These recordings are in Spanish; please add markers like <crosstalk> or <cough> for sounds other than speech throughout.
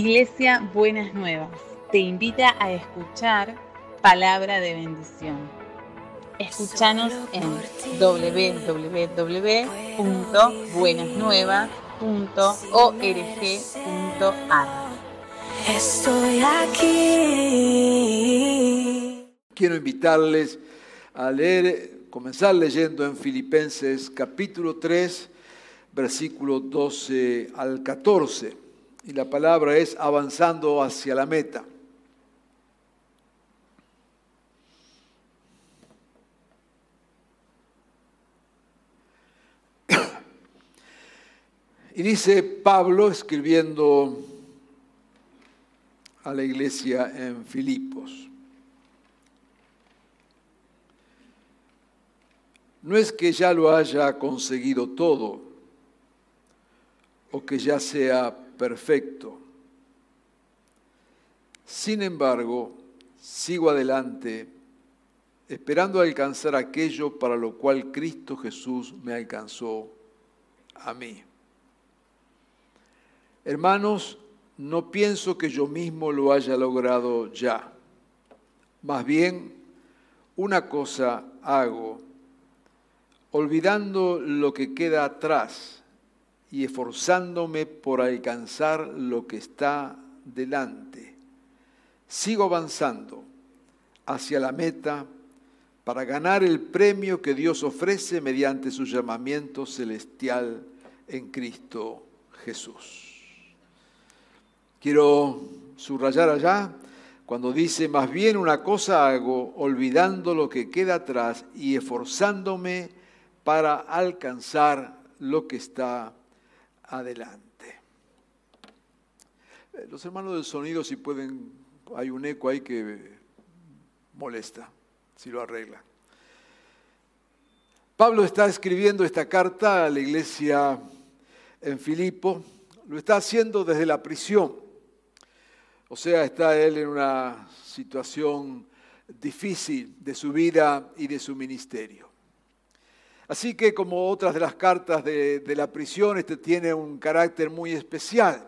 Iglesia Buenas Nuevas te invita a escuchar palabra de bendición. Escúchanos en www.buenasnuevas.org.ar. Estoy aquí. Quiero invitarles a leer, comenzar leyendo en Filipenses capítulo 3, versículo 12 al 14. Y la palabra es avanzando hacia la meta. <coughs> Y dice Pablo escribiendo a la iglesia en Filipos. No es que ya lo haya conseguido todo o que ya sea perfecto. Sin embargo, sigo adelante esperando alcanzar aquello para lo cual Cristo Jesús me alcanzó a mí. Hermanos, no pienso que yo mismo lo haya logrado ya. Más bien, una cosa hago, olvidando lo que queda atrás y esforzándome por alcanzar lo que está delante. Sigo avanzando hacia la meta para ganar el premio que Dios ofrece mediante su llamamiento celestial en Cristo Jesús. Quiero subrayar allá cuando dice, más bien una cosa hago, olvidando lo que queda atrás y esforzándome para alcanzar lo que está adelante. Eh, los hermanos del sonido, si pueden, hay un eco ahí que molesta, si lo arregla. Pablo está escribiendo esta carta a la iglesia en Filipo, lo está haciendo desde la prisión. O sea, está él en una situación difícil de su vida y de su ministerio. Así que como otras de las cartas de, la prisión, este tiene un carácter muy especial,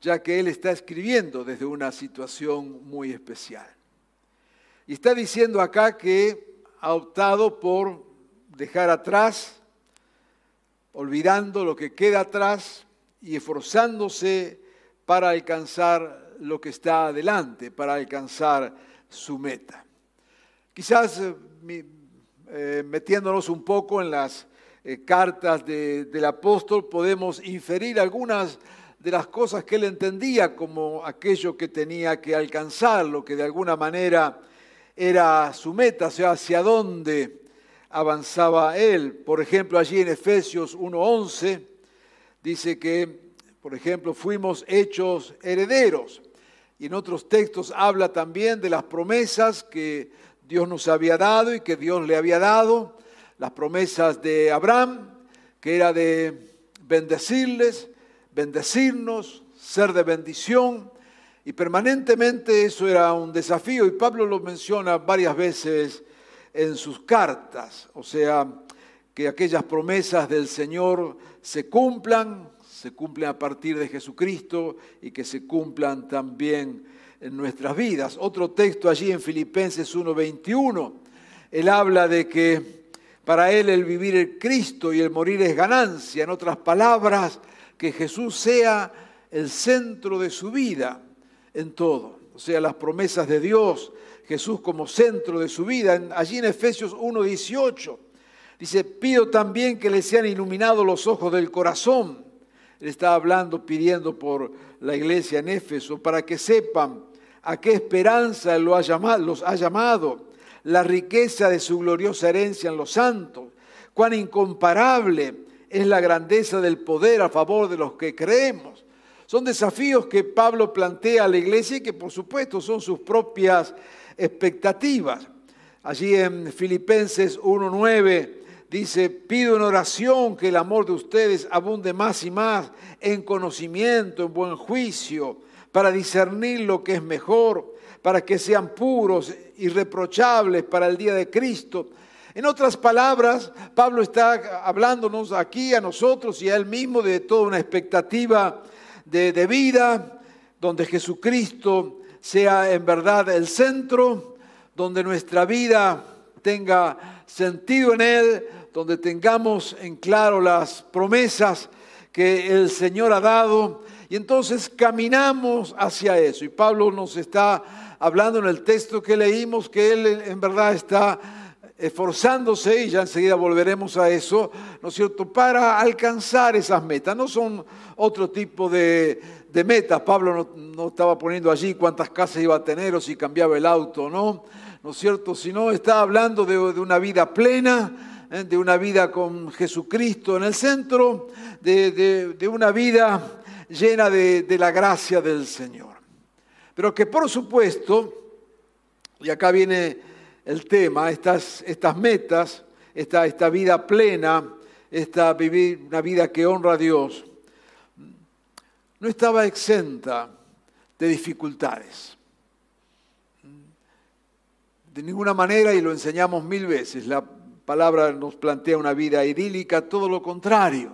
ya que él está escribiendo desde una situación muy especial. Y está diciendo acá que ha optado por dejar atrás, olvidando lo que queda atrás y esforzándose para alcanzar lo que está adelante, para alcanzar su meta. Quizás eh, eh, metiéndonos un poco en las eh, cartas del apóstol podemos inferir algunas de las cosas que él entendía como aquello que tenía que alcanzar, lo que de alguna manera era su meta, o sea, hacia dónde avanzaba él. Por ejemplo, allí en Efesios 1.11 dice que por ejemplo, fuimos hechos herederos. Y en otros textos habla también de las promesas que Dios nos había dado y que Dios le había dado. Las promesas de Abraham, que era de bendecirles, bendecirnos, ser de bendición. Y permanentemente eso era un desafío y Pablo lo menciona varias veces en sus cartas. O sea, que aquellas promesas del Señor se cumplan, se cumplen a partir de Jesucristo y que se cumplan también en nuestras vidas. Otro texto allí en Filipenses 1:21, él habla de que para él el vivir es Cristo y el morir es ganancia. En otras palabras, que Jesús sea el centro de su vida en todo. O sea, las promesas de Dios, Jesús como centro de su vida. Allí en Efesios 1:18 dice, pido también que le sean iluminados los ojos del corazón él está hablando, pidiendo por la iglesia en Éfeso, para que sepan a qué esperanza los ha llamado, la riqueza de su gloriosa herencia en los santos, cuán incomparable es la grandeza del poder a favor de los que creemos. Son desafíos que Pablo plantea a la iglesia y que por supuesto son sus propias expectativas. Allí en Filipenses 1.9 Dice, pido en oración que el amor de ustedes abunde más y más en conocimiento, en buen juicio, para discernir lo que es mejor, para que sean puros, irreprochables para el día de Cristo. En otras palabras, Pablo está hablándonos aquí a nosotros y a él mismo de toda una expectativa de, de vida donde Jesucristo sea en verdad el centro, donde nuestra vida tenga sentido en Él, donde tengamos en claro las promesas que el Señor ha dado y entonces caminamos hacia eso. Y Pablo nos está hablando en el texto que leímos que Él en verdad está esforzándose, y ya enseguida volveremos a eso, ¿no es cierto?, para alcanzar esas metas. No son otro tipo de, metas. Pablo no, estaba poniendo allí cuántas casas iba a tener o si cambiaba el auto, ¿no? ¿No es cierto? Sino está hablando de, una vida plena. De una vida con Jesucristo en el centro, de, de una vida llena de, la gracia del Señor. Pero que por supuesto, y acá viene el tema, estas, estas metas, esta, esta vida plena, esta vivir una vida que honra a Dios, no estaba exenta de dificultades. De ninguna manera, y lo enseñamos mil veces, la palabra nos plantea una vida idílica, todo lo contrario.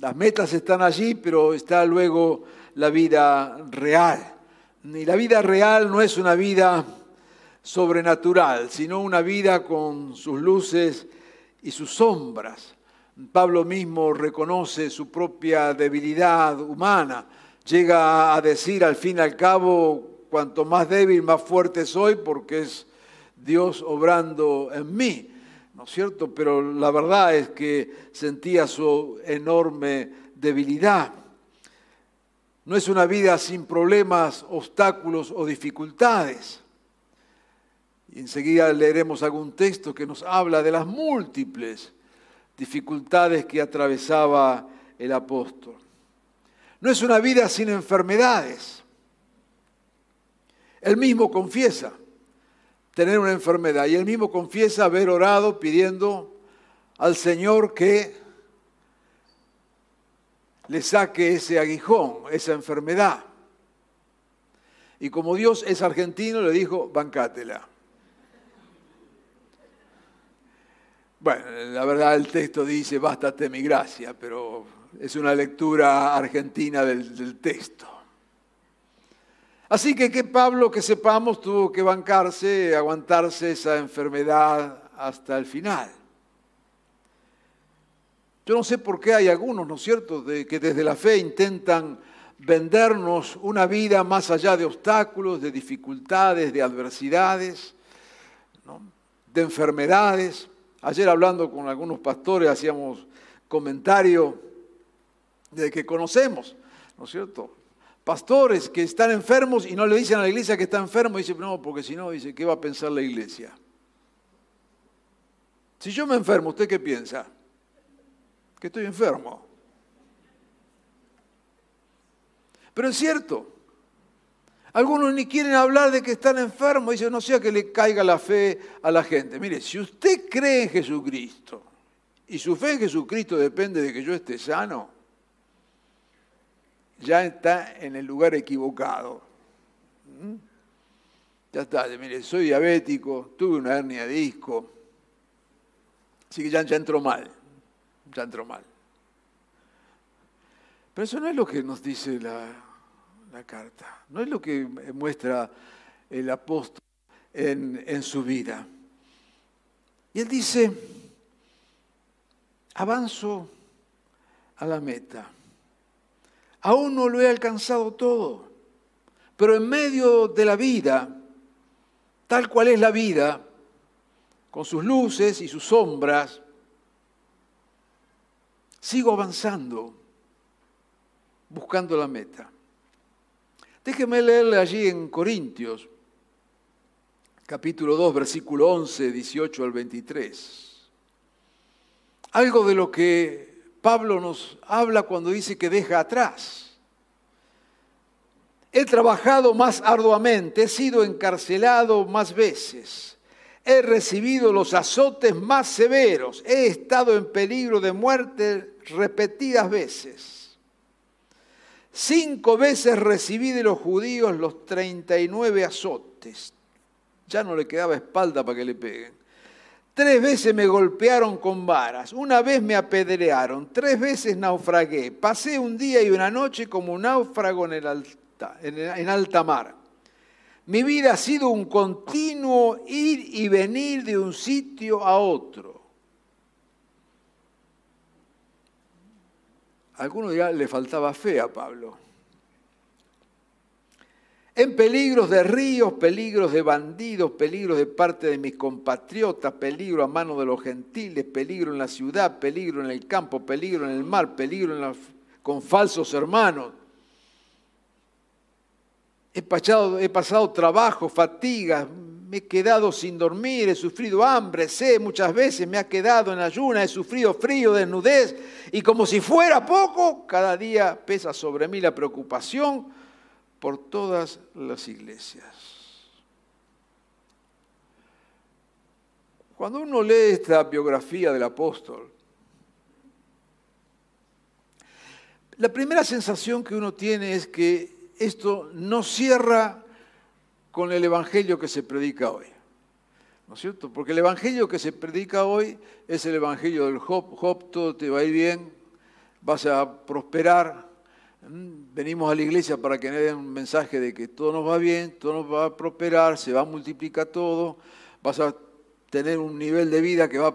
Las metas están allí, pero está luego la vida real. Y la vida real no es una vida sobrenatural, sino una vida con sus luces y sus sombras. Pablo mismo reconoce su propia debilidad humana. Llega a decir al fin y al cabo, cuanto más débil, más fuerte soy, porque es Dios obrando en mí. ¿No es cierto? Pero la verdad es que sentía su enorme debilidad. No es una vida sin problemas, obstáculos o dificultades. Y enseguida leeremos algún texto que nos habla de las múltiples dificultades que atravesaba el apóstol. No es una vida sin enfermedades. Él mismo confiesa, tener una enfermedad. Y él mismo confiesa haber orado pidiendo al Señor que le saque ese aguijón, esa enfermedad. Y como Dios es argentino, le dijo, bancátela. Bueno, la verdad el texto dice, bástate mi gracia, pero es una lectura argentina del, del texto. Así que que Pablo, que sepamos, tuvo que bancarse, aguantarse esa enfermedad hasta el final. Yo no sé por qué hay algunos, ¿no es cierto?, de, que desde la fe intentan vendernos una vida más allá de obstáculos, de dificultades, de adversidades, de enfermedades. Ayer hablando con algunos pastores hacíamos comentario de que conocemos, ¿no es cierto? Pastores que están enfermos y no le dicen a la iglesia que está enfermo, dice, no, porque si no, dice, ¿qué va a pensar la iglesia? Si yo me enfermo, ¿usted qué piensa? Que estoy enfermo. Pero es cierto, algunos ni quieren hablar de que están enfermos, dicen, no sea que le caiga la fe a la gente. Mire, si usted cree en Jesucristo y su fe en Jesucristo depende de que yo esté sano, ya está en el lugar equivocado. ¿Mm? Ya está, mire, soy diabético, tuve una hernia de disco, así que ya, ya entró mal, ya entró mal. Pero eso no es lo que nos dice la, la carta, no es lo que muestra el apóstol en, en su vida. Y él dice, avanzo a la meta. Aún no lo he alcanzado todo, pero en medio de la vida, tal cual es la vida, con sus luces y sus sombras, sigo avanzando, buscando la meta. Déjeme leerle allí en Corintios, capítulo 2, versículo 11, 18 al 23. Algo de lo que Pablo nos habla cuando dice que deja atrás. He trabajado más arduamente, he sido encarcelado más veces, he recibido los azotes más severos, he estado en peligro de muerte repetidas veces. Cinco veces recibí de los judíos los 39 azotes. Ya no le quedaba espalda para que le peguen. Tres veces me golpearon con varas, una vez me apedrearon, tres veces naufragué. Pasé un día y una noche como un náufrago en alta mar. Mi vida ha sido un continuo ir y venir de un sitio a otro. Algunos ya le faltaba fe a Pablo. En peligros de ríos, peligros de bandidos, peligros de parte de mis compatriotas, peligro a mano de los gentiles, peligro en la ciudad, peligro en el campo, peligro en el mar, peligro con falsos hermanos. He pasado, he pasado trabajo, fatiga, me he quedado sin dormir, he sufrido hambre, sé, muchas veces me ha quedado en ayuna, he sufrido frío, desnudez, y como si fuera poco, cada día pesa sobre mí la preocupación por todas las iglesias. Cuando uno lee esta biografía del apóstol, la primera sensación que uno tiene es que esto no cierra con el Evangelio que se predica hoy. ¿No es cierto? Porque el Evangelio que se predica hoy es el Evangelio del Job. Job, todo te va a ir bien, vas a prosperar. Venimos a la iglesia para que nos den un mensaje de que todo nos va bien, todo nos va a prosperar, se va a multiplicar todo, vas a tener un nivel de vida que va a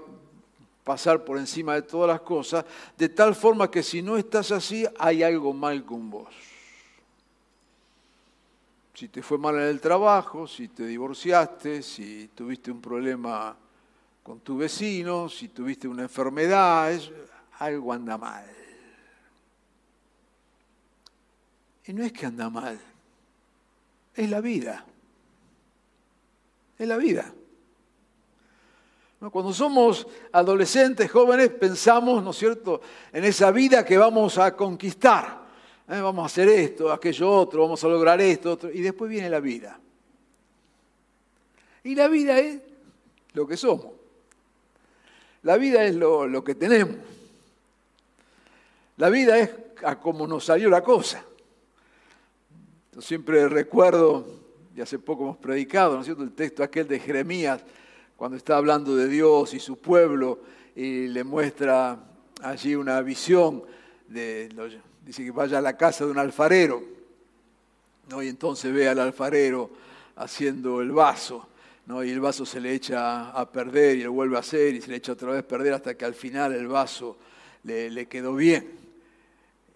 pasar por encima de todas las cosas, de tal forma que si no estás así, hay algo mal con vos si te fue mal en el trabajo, si te divorciaste, si tuviste un problema con tu vecino, si tuviste una enfermedad, algo anda mal. Y no es que anda mal, es la vida. Es la vida. Cuando somos adolescentes, jóvenes, pensamos, ¿no es cierto?, en esa vida que vamos a conquistar. Eh, vamos a hacer esto, aquello otro, vamos a lograr esto, otro, y después viene la vida. Y la vida es lo que somos. La vida es lo, que tenemos. La vida es a cómo nos salió la cosa. Yo siempre recuerdo, y hace poco hemos predicado, ¿no es cierto?, el texto aquel de Jeremías, cuando está hablando de Dios y su pueblo, y le muestra allí una visión de dice que vaya a la casa de un alfarero, ¿no? y entonces ve al alfarero haciendo el vaso, ¿no? y el vaso se le echa a perder y lo vuelve a hacer y se le echa otra vez a perder hasta que al final el vaso le, quedó bien.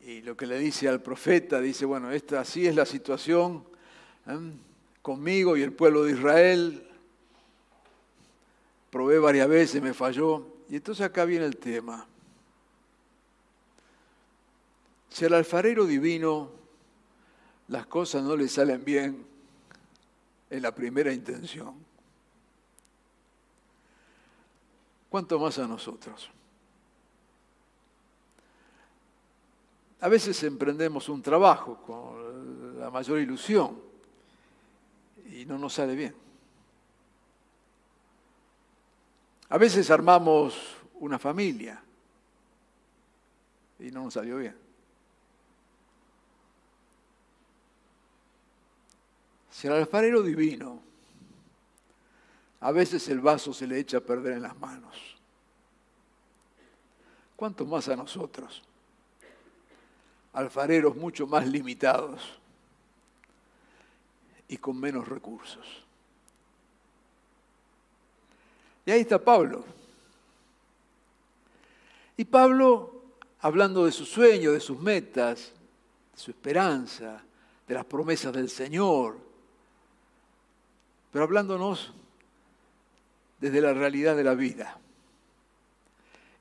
Y lo que le dice al profeta, dice, bueno, esta así es la situación ¿eh? conmigo y el pueblo de Israel. Probé varias veces, me falló. Y entonces acá viene el tema. Si al alfarero divino las cosas no le salen bien en la primera intención, ¿cuánto más a nosotros? A veces emprendemos un trabajo con la mayor ilusión y no nos sale bien. A veces armamos una familia y no nos salió bien. Si al alfarero divino a veces el vaso se le echa a perder en las manos, ¿cuánto más a nosotros? Alfareros mucho más limitados y con menos recursos. Y ahí está Pablo. Y Pablo, hablando de su sueño, de sus metas, de su esperanza, de las promesas del Señor, pero hablándonos desde la realidad de la vida.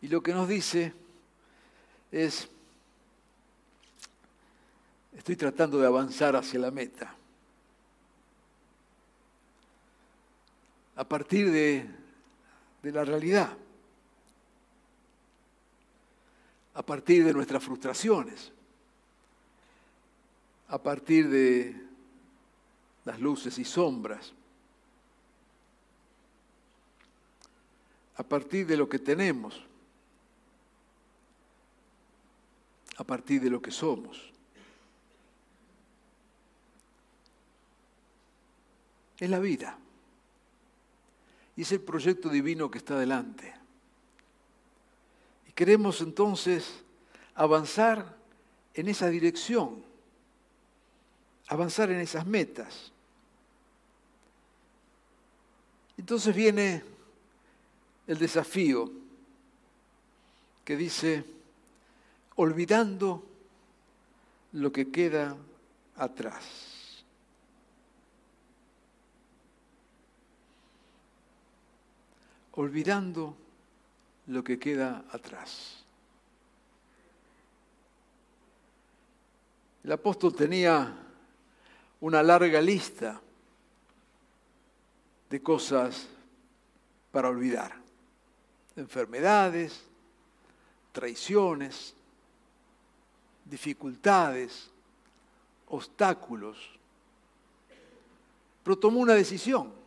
Y lo que nos dice es, estoy tratando de avanzar hacia la meta. A partir de, de la realidad. A partir de nuestras frustraciones. A partir de las luces y sombras a partir de lo que tenemos, a partir de lo que somos. Es la vida. Y es el proyecto divino que está delante. Y queremos entonces avanzar en esa dirección, avanzar en esas metas. Entonces viene el desafío que dice, olvidando lo que queda atrás. Olvidando lo que queda atrás. El apóstol tenía una larga lista de cosas para olvidar. Enfermedades, traiciones, dificultades, obstáculos. Pero tomó una decisión.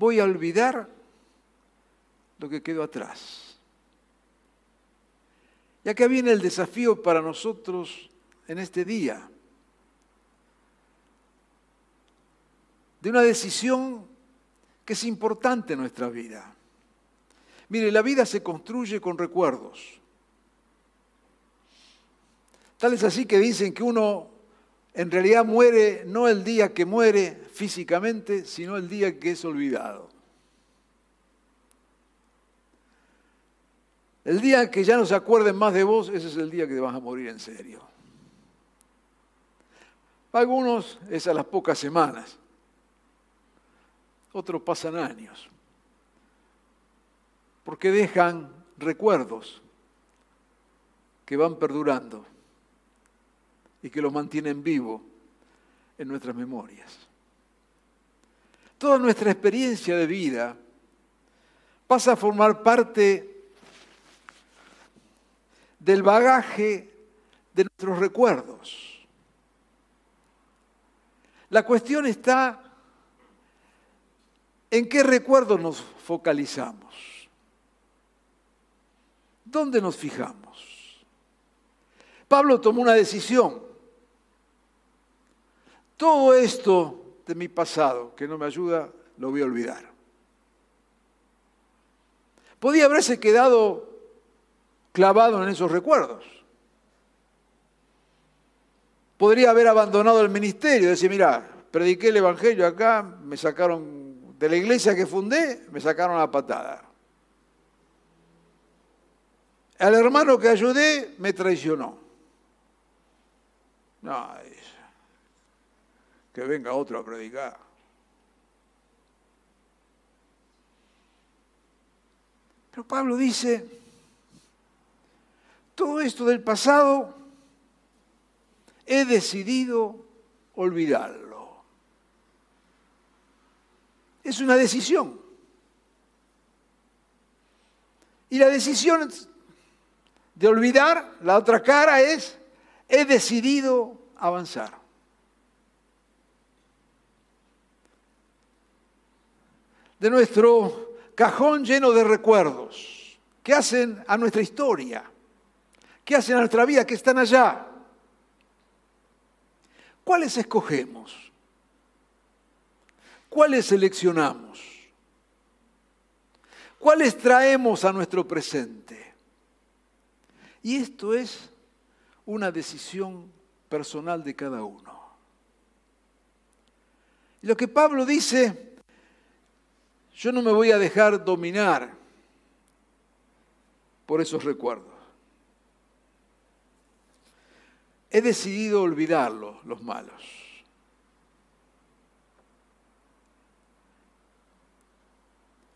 Voy a olvidar lo que quedó atrás. Y acá viene el desafío para nosotros en este día. De una decisión que es importante en nuestra vida. Mire, la vida se construye con recuerdos. Tal es así que dicen que uno en realidad muere no el día que muere físicamente, sino el día que es olvidado. El día que ya no se acuerden más de vos, ese es el día que te vas a morir en serio. Para algunos es a las pocas semanas, otros pasan años, porque dejan recuerdos que van perdurando y que los mantienen vivo en nuestras memorias. Toda nuestra experiencia de vida pasa a formar parte del bagaje de nuestros recuerdos. La cuestión está en qué recuerdos nos focalizamos. ¿Dónde nos fijamos? Pablo tomó una decisión. Todo esto de mi pasado que no me ayuda, lo voy a olvidar. Podía haberse quedado clavado en esos recuerdos. Podría haber abandonado el ministerio, decir, mira, prediqué el Evangelio acá, me sacaron de la iglesia que fundé, me sacaron a patada. Al hermano que ayudé me traicionó. No, que venga otro a predicar. Pero Pablo dice, todo esto del pasado, he decidido olvidarlo. Es una decisión. Y la decisión de olvidar, la otra cara es, he decidido avanzar. De nuestro cajón lleno de recuerdos que hacen a nuestra historia ¿Qué hacen a nuestra vida? que están allá? ¿Cuáles escogemos? ¿Cuáles seleccionamos? ¿Cuáles traemos a nuestro presente? Y esto es una decisión personal de cada uno. lo que Pablo dice, yo no me voy a dejar dominar por esos recuerdos. He decidido olvidarlos, los malos.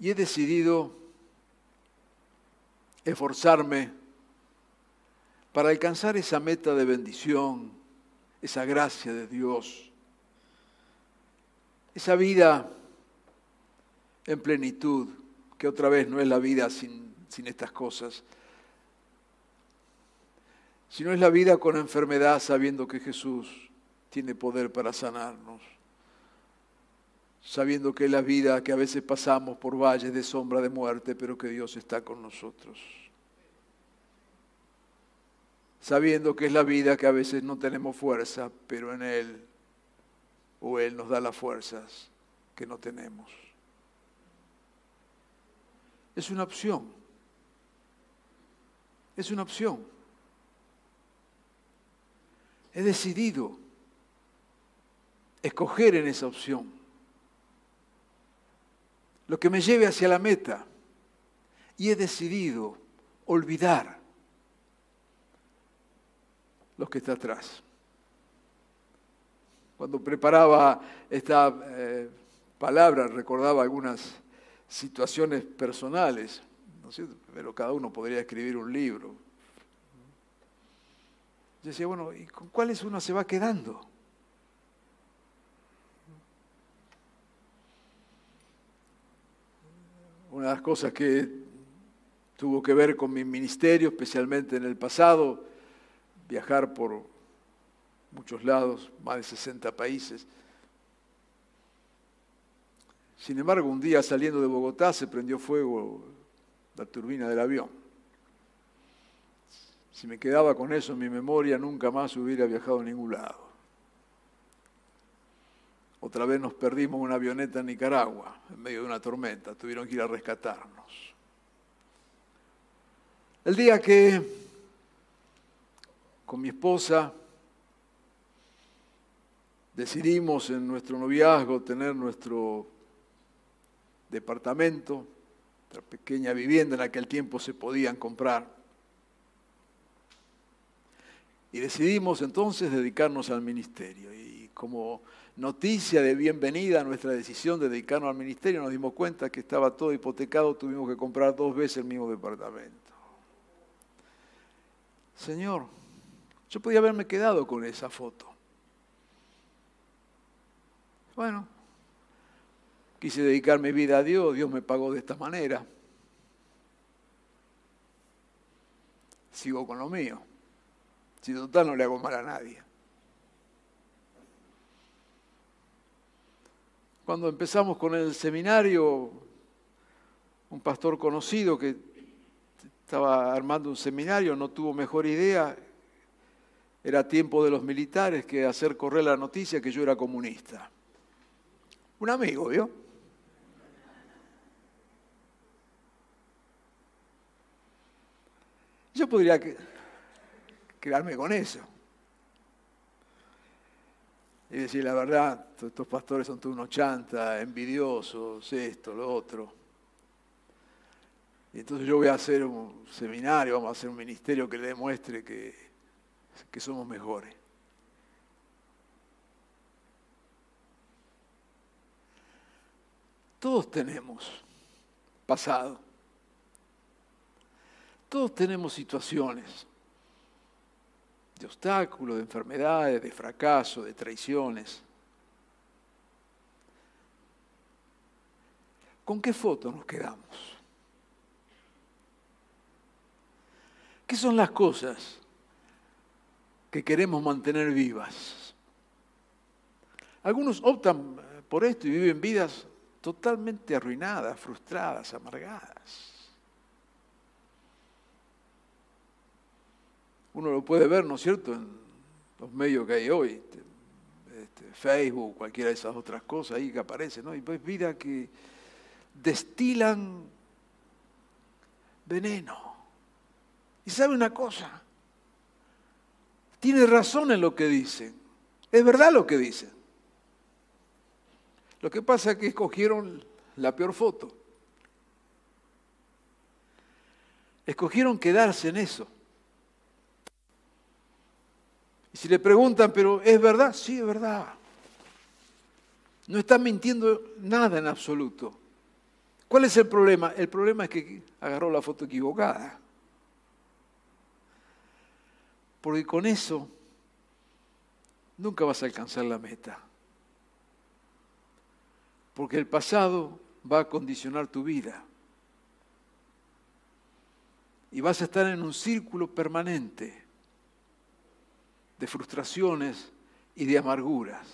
Y he decidido esforzarme para alcanzar esa meta de bendición, esa gracia de Dios, esa vida en plenitud, que otra vez no es la vida sin, estas cosas, si no es la vida con enfermedad sabiendo que Jesús tiene poder para sanarnos, sabiendo que es la vida que a veces pasamos por valles de sombra de muerte, pero que Dios está con nosotros. Sabiendo que es la vida que a veces no tenemos fuerza, pero en Él o Él nos da las fuerzas que no tenemos. Es una opción. Es una opción. He decidido escoger en esa opción lo que me lleve hacia la meta y he decidido olvidar lo que está atrás. Cuando preparaba esta eh, palabra recordaba algunas situaciones personales, ¿no pero cada uno podría escribir un libro. Yo decía, bueno, ¿y con cuáles uno se va quedando? Una de las cosas que tuvo que ver con mi ministerio, especialmente en el pasado, viajar por muchos lados, más de 60 países. Sin embargo, un día saliendo de Bogotá se prendió fuego la turbina del avión. Si me quedaba con eso en mi memoria, nunca más hubiera viajado a ningún lado. Otra vez nos perdimos una avioneta en Nicaragua, en medio de una tormenta. Tuvieron que ir a rescatarnos. El día que con mi esposa decidimos en nuestro noviazgo tener nuestro departamento, nuestra pequeña vivienda en aquel tiempo se podían comprar. Y decidimos entonces dedicarnos al ministerio. Y como noticia de bienvenida a nuestra decisión de dedicarnos al ministerio, nos dimos cuenta que estaba todo hipotecado, tuvimos que comprar dos veces el mismo departamento. Señor, yo podía haberme quedado con esa foto. Bueno, quise dedicar mi vida a Dios, Dios me pagó de esta manera. Sigo con lo mío. Si total no le hago mal a nadie. Cuando empezamos con el seminario, un pastor conocido que estaba armando un seminario no tuvo mejor idea era tiempo de los militares que hacer correr la noticia que yo era comunista. Un amigo, ¿vio? Yo podría quedarme con eso. Y decir, la verdad, estos pastores son todos unos chantas, envidiosos, esto, lo otro. Y entonces yo voy a hacer un seminario, vamos a hacer un ministerio que le demuestre que que somos mejores. Todos tenemos pasado. Todos tenemos situaciones de obstáculos, de enfermedades, de fracaso, de traiciones. ¿Con qué foto nos quedamos? ¿Qué son las cosas que queremos mantener vivas. Algunos optan por esto y viven vidas totalmente arruinadas, frustradas, amargadas. Uno lo puede ver, ¿no es cierto?, en los medios que hay hoy, este, este, Facebook, cualquiera de esas otras cosas ahí que aparecen, ¿no? Y pues vida que destilan veneno. Y sabe una cosa, tiene razón en lo que dice. Es verdad lo que dice. Lo que pasa es que escogieron la peor foto. Escogieron quedarse en eso. Y si le preguntan, pero ¿es verdad? Sí, es verdad. No está mintiendo nada en absoluto. ¿Cuál es el problema? El problema es que agarró la foto equivocada. Porque con eso nunca vas a alcanzar la meta. Porque el pasado va a condicionar tu vida. Y vas a estar en un círculo permanente de frustraciones y de amarguras,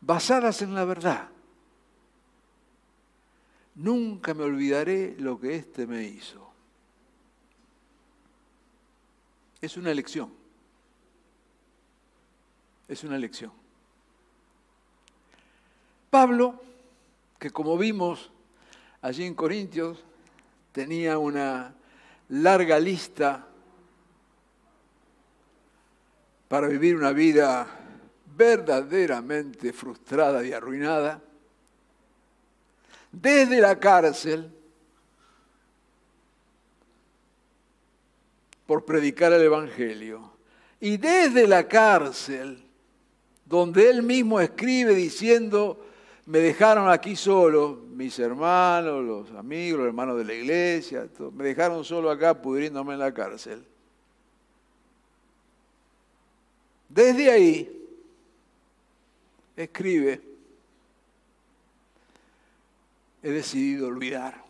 basadas en la verdad. Nunca me olvidaré lo que éste me hizo. Es una elección. Es una elección. Pablo, que como vimos allí en Corintios, tenía una larga lista para vivir una vida verdaderamente frustrada y arruinada, desde la cárcel, por predicar el Evangelio, y desde la cárcel, donde él mismo escribe diciendo, me dejaron aquí solo, mis hermanos, los amigos, los hermanos de la iglesia, me dejaron solo acá pudriéndome en la cárcel. Desde ahí, escribe, he decidido olvidar.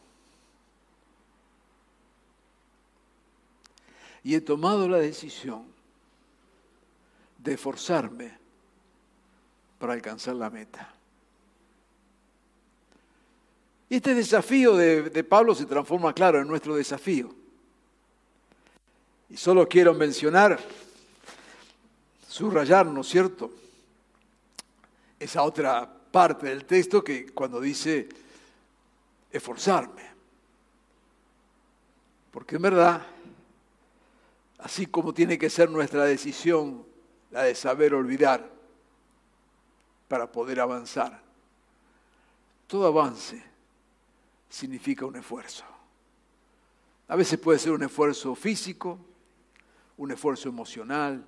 Y he tomado la decisión de esforzarme para alcanzar la meta. Y este desafío de, de, Pablo se transforma, claro, en nuestro desafío. Y solo quiero mencionar, subrayar, ¿no es cierto? Esa otra parte del texto que cuando dice esforzarme. Porque en verdad, así como tiene que ser nuestra decisión, la de saber olvidar para poder avanzar, todo avance significa un esfuerzo. A veces puede ser un esfuerzo físico, un esfuerzo emocional,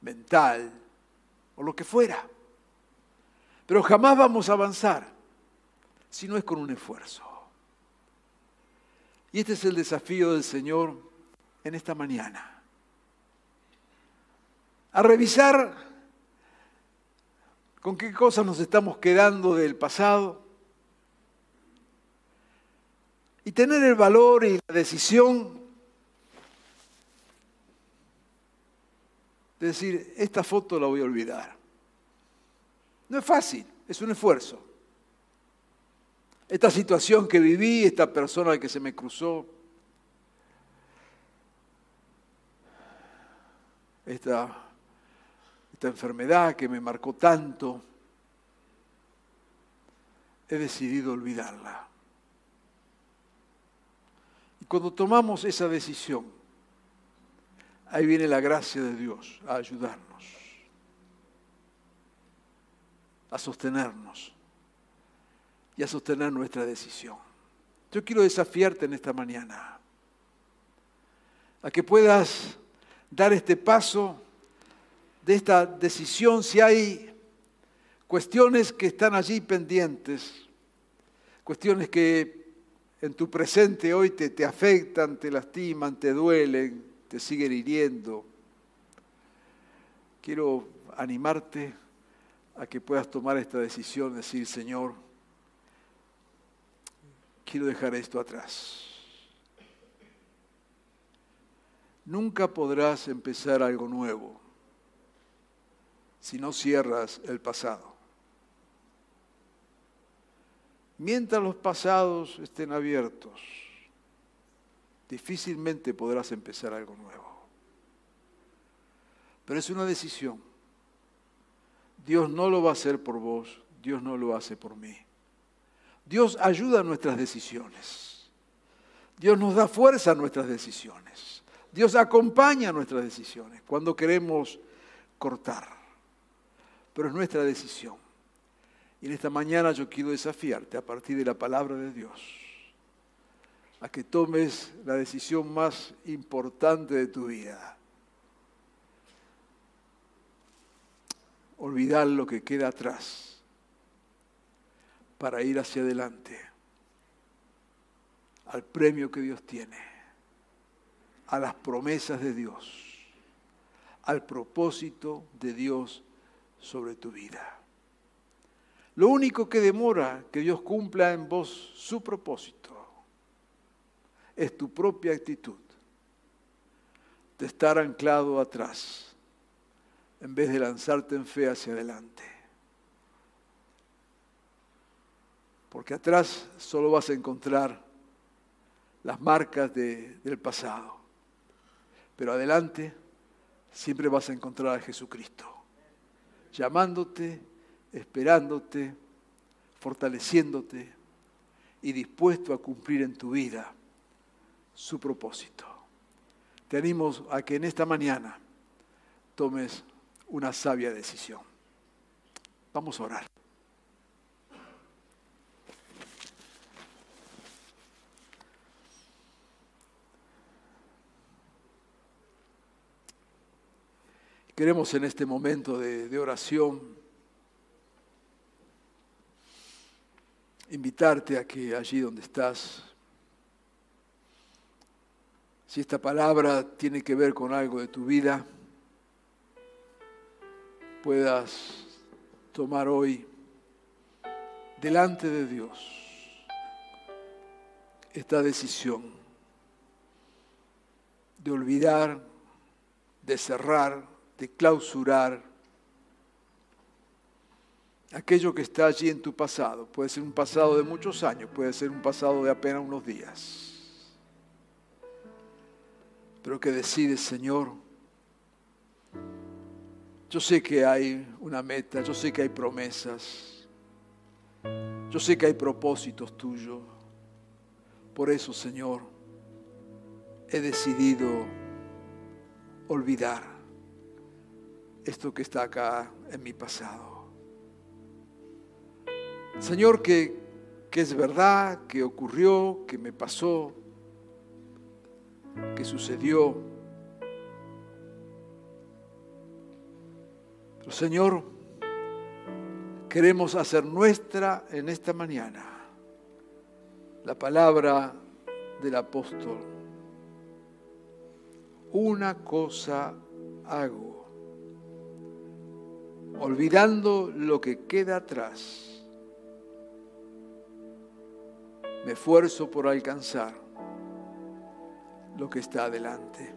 mental o lo que fuera. Pero jamás vamos a avanzar si no es con un esfuerzo. Y este es el desafío del Señor en esta mañana. A revisar con qué cosas nos estamos quedando del pasado y tener el valor y la decisión de decir, esta foto la voy a olvidar. No es fácil, es un esfuerzo. Esta situación que viví, esta persona que se me cruzó, esta, esta enfermedad que me marcó tanto, he decidido olvidarla cuando tomamos esa decisión, ahí viene la gracia de Dios a ayudarnos, a sostenernos y a sostener nuestra decisión. Yo quiero desafiarte en esta mañana a que puedas dar este paso de esta decisión si hay cuestiones que están allí pendientes, cuestiones que en tu presente hoy te, te afectan, te lastiman, te duelen, te siguen hiriendo. Quiero animarte a que puedas tomar esta decisión, decir, Señor, quiero dejar esto atrás. Nunca podrás empezar algo nuevo si no cierras el pasado. Mientras los pasados estén abiertos, difícilmente podrás empezar algo nuevo. Pero es una decisión. Dios no lo va a hacer por vos, Dios no lo hace por mí. Dios ayuda a nuestras decisiones. Dios nos da fuerza a nuestras decisiones. Dios acompaña nuestras decisiones cuando queremos cortar. Pero es nuestra decisión. Y en esta mañana yo quiero desafiarte a partir de la palabra de Dios a que tomes la decisión más importante de tu vida. Olvidar lo que queda atrás para ir hacia adelante al premio que Dios tiene, a las promesas de Dios, al propósito de Dios sobre tu vida. Lo único que demora que Dios cumpla en vos su propósito es tu propia actitud de estar anclado atrás en vez de lanzarte en fe hacia adelante. Porque atrás solo vas a encontrar las marcas del pasado. Pero adelante siempre vas a encontrar a Jesucristo, llamándote esperándote, fortaleciéndote y dispuesto a cumplir en tu vida su propósito. Te animo a que en esta mañana tomes una sabia decisión. Vamos a orar. Queremos en este momento de, de oración invitarte a que allí donde estás, si esta palabra tiene que ver con algo de tu vida, puedas tomar hoy delante de Dios esta decisión de olvidar, de cerrar, de clausurar aquello que está allí en tu pasado. Puede ser un pasado de muchos años, puede ser un pasado de apenas unos días. Pero que decides, Señor, yo sé que hay una meta, yo sé que hay promesas, yo sé que hay propósitos tuyos. Por eso, Señor, he decidido olvidar esto que está acá en mi pasado. Señor, que, que es verdad, que ocurrió, que me pasó, que sucedió. Pero Señor, queremos hacer nuestra en esta mañana la palabra del apóstol. Una cosa hago olvidando lo que queda atrás, me esfuerzo por alcanzar lo que está adelante.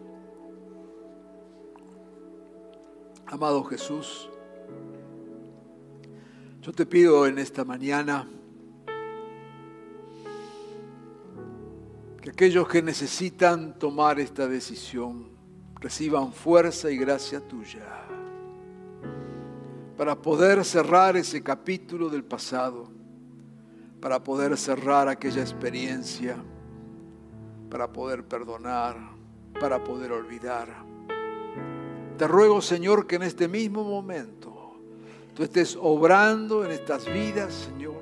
Amado Jesús, yo te pido en esta mañana que aquellos que necesitan tomar esta decisión reciban fuerza y gracia tuya para poder cerrar ese capítulo del pasado, para poder cerrar aquella experiencia, para poder perdonar, para poder olvidar. Te ruego, Señor, que en este mismo momento tú estés obrando en estas vidas, Señor,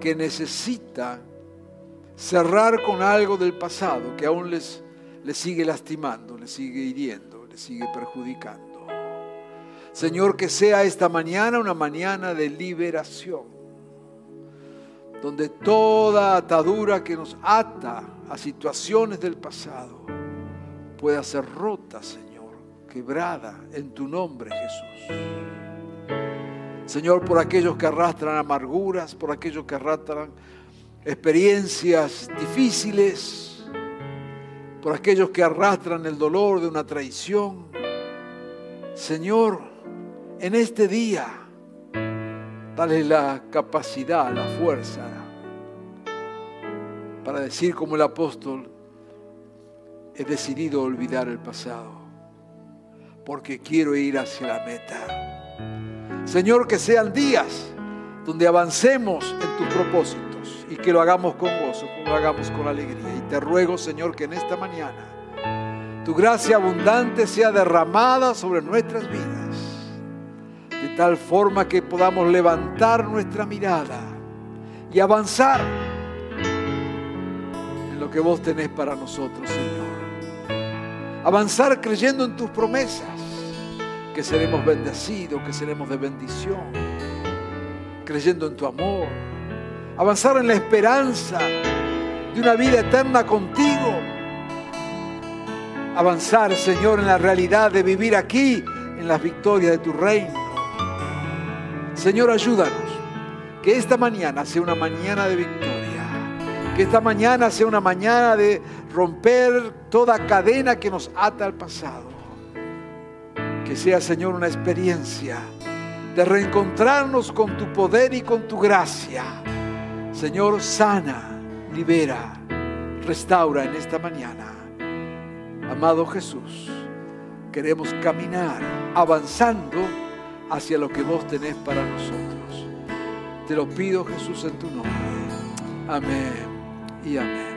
que necesitan cerrar con algo del pasado que aún les, les sigue lastimando, les sigue hiriendo, les sigue perjudicando. Señor, que sea esta mañana una mañana de liberación, donde toda atadura que nos ata a situaciones del pasado pueda ser rota, Señor, quebrada en tu nombre, Jesús. Señor, por aquellos que arrastran amarguras, por aquellos que arrastran experiencias difíciles, por aquellos que arrastran el dolor de una traición. Señor, en este día, dale la capacidad, la fuerza para decir como el apóstol, he decidido olvidar el pasado porque quiero ir hacia la meta. Señor, que sean días donde avancemos en tus propósitos y que lo hagamos con gozo, que lo hagamos con alegría. Y te ruego, Señor, que en esta mañana tu gracia abundante sea derramada sobre nuestras vidas de tal forma que podamos levantar nuestra mirada y avanzar en lo que vos tenés para nosotros, Señor. Avanzar creyendo en tus promesas, que seremos bendecidos, que seremos de bendición, creyendo en tu amor. Avanzar en la esperanza de una vida eterna contigo. Avanzar, Señor, en la realidad de vivir aquí en las victorias de tu reino Señor, ayúdanos. Que esta mañana sea una mañana de victoria. Que esta mañana sea una mañana de romper toda cadena que nos ata al pasado. Que sea, Señor, una experiencia de reencontrarnos con tu poder y con tu gracia. Señor, sana, libera, restaura en esta mañana. Amado Jesús, queremos caminar avanzando hacia lo que vos tenés para nosotros. Te lo pido Jesús en tu nombre. Amén y amén.